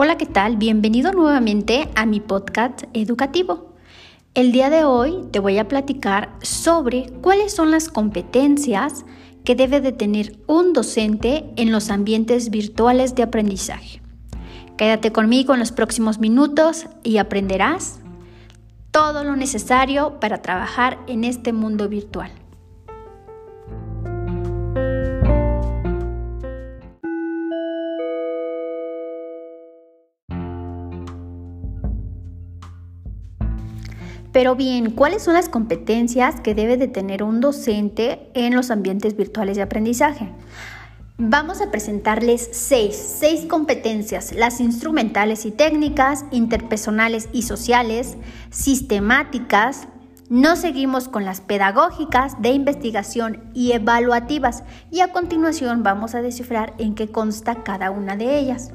Hola, ¿qué tal? Bienvenido nuevamente a mi podcast educativo. El día de hoy te voy a platicar sobre cuáles son las competencias que debe de tener un docente en los ambientes virtuales de aprendizaje. Quédate conmigo en los próximos minutos y aprenderás todo lo necesario para trabajar en este mundo virtual. Pero bien, ¿cuáles son las competencias que debe de tener un docente en los ambientes virtuales de aprendizaje? Vamos a presentarles seis, seis competencias, las instrumentales y técnicas, interpersonales y sociales, sistemáticas, no seguimos con las pedagógicas, de investigación y evaluativas y a continuación vamos a descifrar en qué consta cada una de ellas.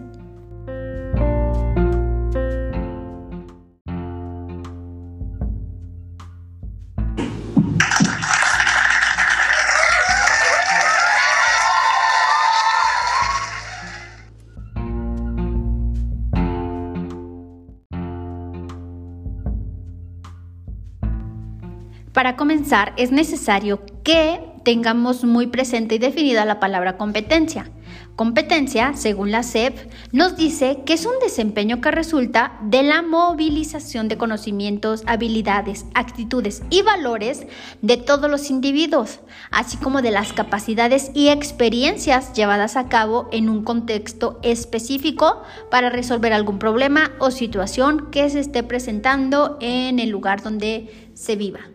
Para comenzar, es necesario que tengamos muy presente y definida la palabra competencia. Competencia, según la SEP, nos dice que es un desempeño que resulta de la movilización de conocimientos, habilidades, actitudes y valores de todos los individuos, así como de las capacidades y experiencias llevadas a cabo en un contexto específico para resolver algún problema o situación que se esté presentando en el lugar donde se viva.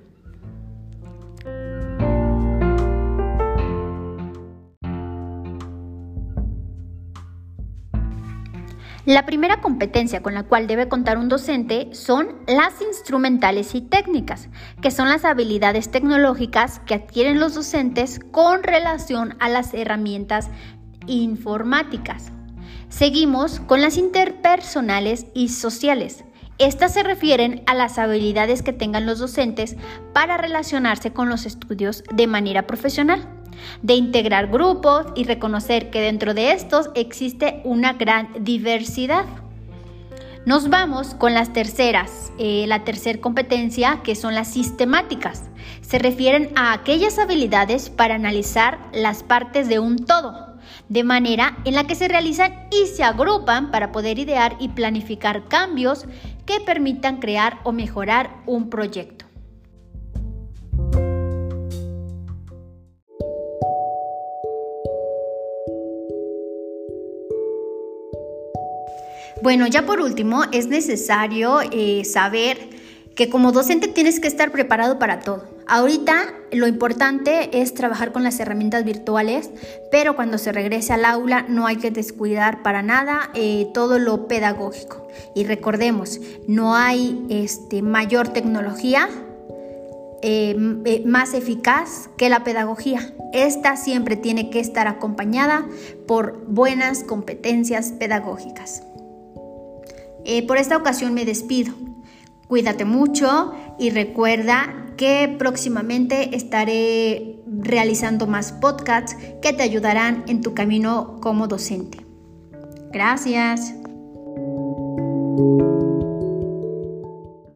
La primera competencia con la cual debe contar un docente son las instrumentales y técnicas, que son las habilidades tecnológicas que adquieren los docentes con relación a las herramientas informáticas. Seguimos con las interpersonales y sociales. Estas se refieren a las habilidades que tengan los docentes para relacionarse con los estudios de manera profesional de integrar grupos y reconocer que dentro de estos existe una gran diversidad. Nos vamos con las terceras, eh, la tercera competencia que son las sistemáticas. Se refieren a aquellas habilidades para analizar las partes de un todo, de manera en la que se realizan y se agrupan para poder idear y planificar cambios que permitan crear o mejorar un proyecto. Bueno, ya por último, es necesario eh, saber que como docente tienes que estar preparado para todo. Ahorita lo importante es trabajar con las herramientas virtuales, pero cuando se regrese al aula no hay que descuidar para nada eh, todo lo pedagógico. Y recordemos, no hay este, mayor tecnología eh, más eficaz que la pedagogía. Esta siempre tiene que estar acompañada por buenas competencias pedagógicas. Eh, por esta ocasión me despido. Cuídate mucho y recuerda que próximamente estaré realizando más podcasts que te ayudarán en tu camino como docente. Gracias.